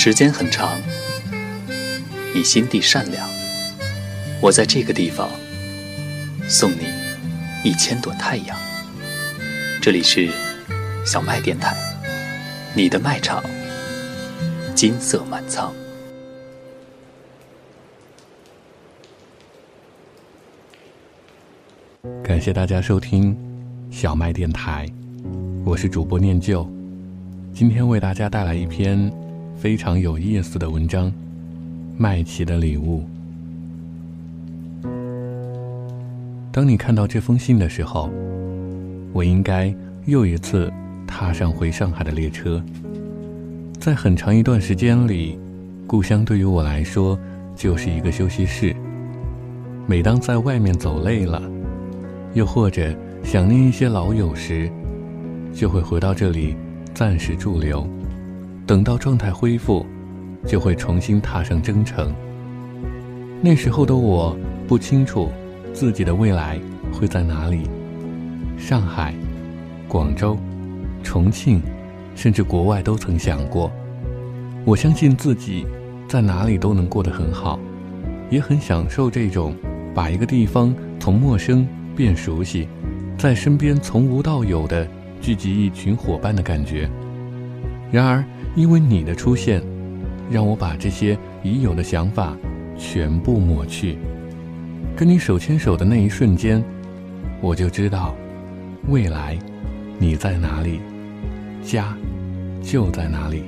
时间很长，你心地善良，我在这个地方送你一千朵太阳。这里是小麦电台，你的卖场，金色满仓。感谢大家收听小麦电台，我是主播念旧，今天为大家带来一篇非常有意思的文章《麦琪的礼物》。当你看到这封信的时候，我应该又一次踏上回上海的列车。在很长一段时间里，故乡对于我来说就是一个休息室。每当在外面走累了，又或者想念一些老友时，就会回到这里暂时驻留。等到状态恢复，就会重新踏上征程。那时候的我不清楚自己的未来会在哪里，上海、广州、重庆，甚至国外都曾想过。我相信自己在哪里都能过得很好，也很享受这种把一个地方从陌生。变熟悉，在身边从无到有的聚集一群伙伴的感觉。然而，因为你的出现，让我把这些已有的想法全部抹去。跟你手牵手的那一瞬间，我就知道，未来你在哪里，家就在哪里。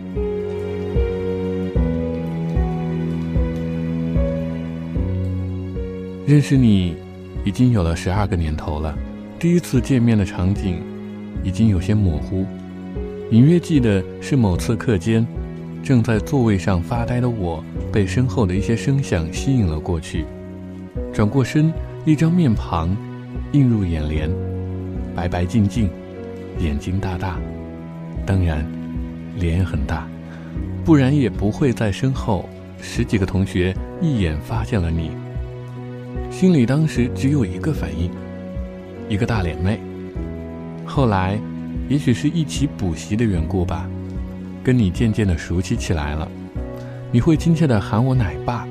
认识你。已经有了十二个年头了，第一次见面的场景已经有些模糊，隐约记得是某次课间，正在座位上发呆的我，被身后的一些声响吸引了过去。转过身，一张面庞映入眼帘，白白净净，眼睛大大，当然，脸很大，不然也不会在身后十几个同学一眼发现了你。心里当时只有一个反应，一个大脸妹。后来，也许是一起补习的缘故吧，跟你渐渐的熟悉起来了。你会亲切的喊我奶爸，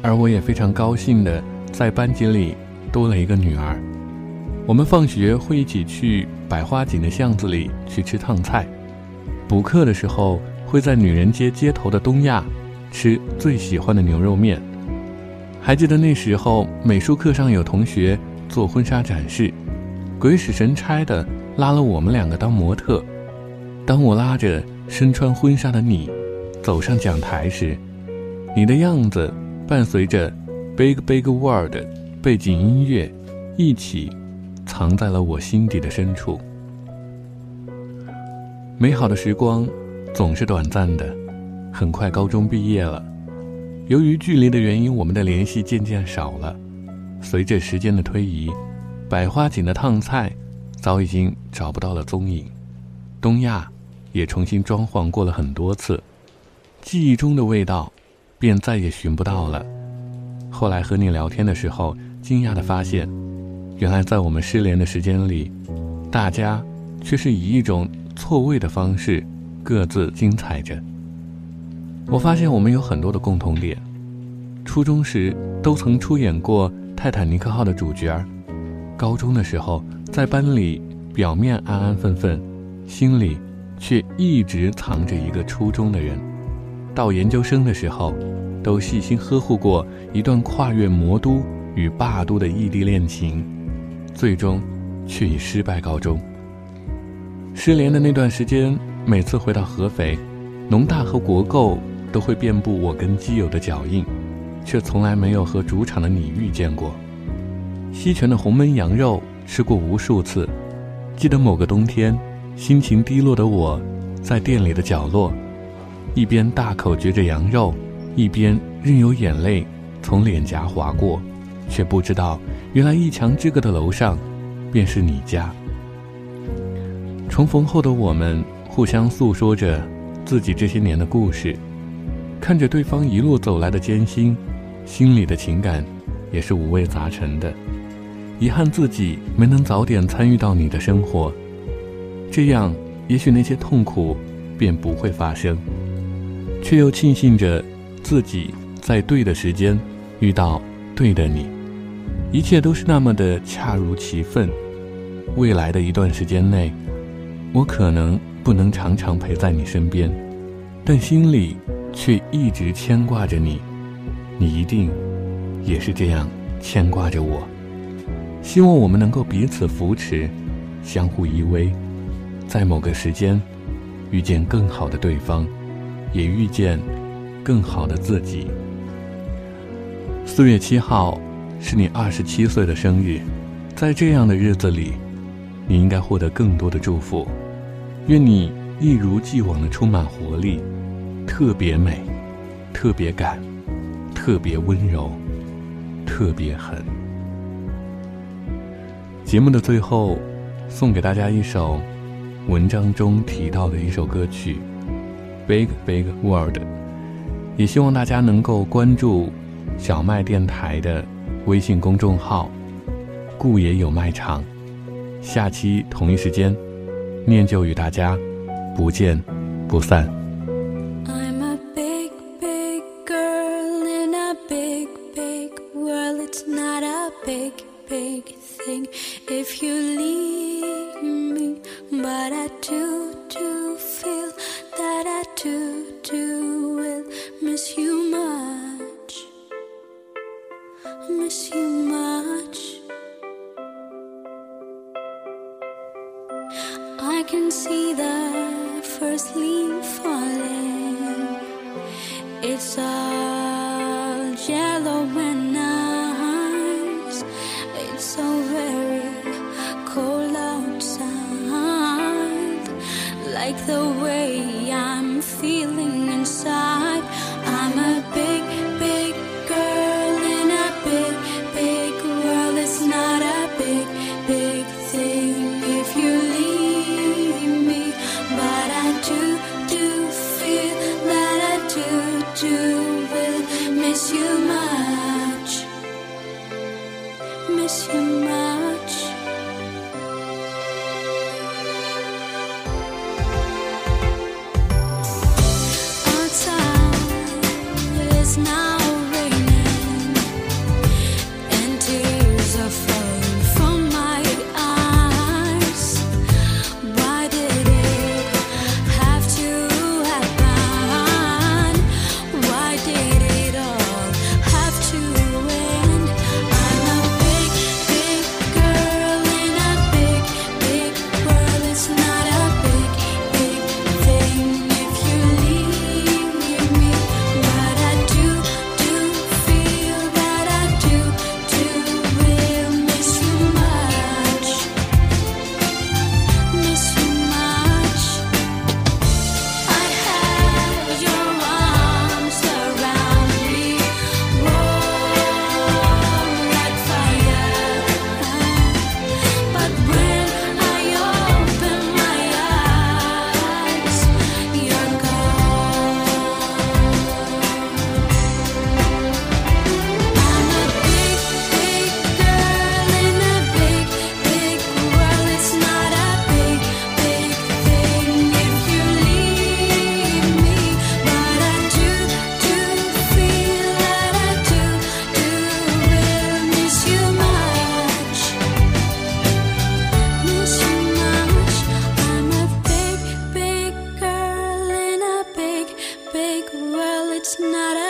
而我也非常高兴的在班级里多了一个女儿。我们放学会一起去百花井的巷子里去吃烫菜，补课的时候会在女人街街头的东亚吃最喜欢的牛肉面。还记得那时候，美术课上有同学做婚纱展示，鬼使神差的拉了我们两个当模特。当我拉着身穿婚纱的你走上讲台时，你的样子伴随着《Big Big World》背景音乐一起藏在了我心底的深处。美好的时光总是短暂的，很快高中毕业了。由于距离的原因，我们的联系渐渐少了。随着时间的推移，百花井的烫菜早已经找不到了踪影，东亚也重新装潢过了很多次，记忆中的味道便再也寻不到了。后来和你聊天的时候，惊讶地发现，原来在我们失联的时间里，大家却是以一种错位的方式各自精彩着。我发现我们有很多的共同点，初中时都曾出演过《泰坦尼克号》的主角，高中的时候在班里表面安安分分，心里却一直藏着一个初中的人，到研究生的时候，都细心呵护过一段跨越魔都与霸都的异地恋情，最终却以失败告终。失联的那段时间，每次回到合肥，农大和国购。都会遍布我跟基友的脚印，却从来没有和主场的你遇见过。西泉的红焖羊肉吃过无数次，记得某个冬天，心情低落的我，在店里的角落，一边大口嚼着羊肉，一边任由眼泪从脸颊划过，却不知道原来一墙之隔的楼上，便是你家。重逢后的我们，互相诉说着自己这些年的故事。看着对方一路走来的艰辛，心里的情感也是五味杂陈的。遗憾自己没能早点参与到你的生活，这样也许那些痛苦便不会发生。却又庆幸着自己在对的时间遇到对的你，一切都是那么的恰如其分。未来的一段时间内，我可能不能常常陪在你身边，但心里却一直牵挂着你。你一定也是这样牵挂着我。希望我们能够彼此扶持，相互依偎，在某个时间遇见更好的对方，也遇见更好的自己。四月七号是你二十七岁的生日，在这样的日子里，你应该获得更多的祝福。愿你一如既往的充满活力，特别美，特别感，特别温柔，特别狠。节目的最后，送给大家一首文章中提到的一首歌曲《Big Big World》，也希望大家能够关注小麦电台的微信公众号“顾爷有卖场”。下期同一时间，念旧与大家不见不散。Miss you much. I can see the first leaf falling. It's all yellow and nice. It's so very cold outside, like the way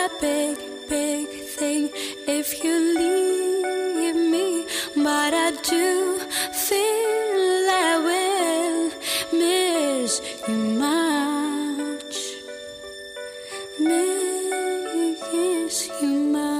a big, big thing if you leave me, but I do feel I will miss you much. Miss you much.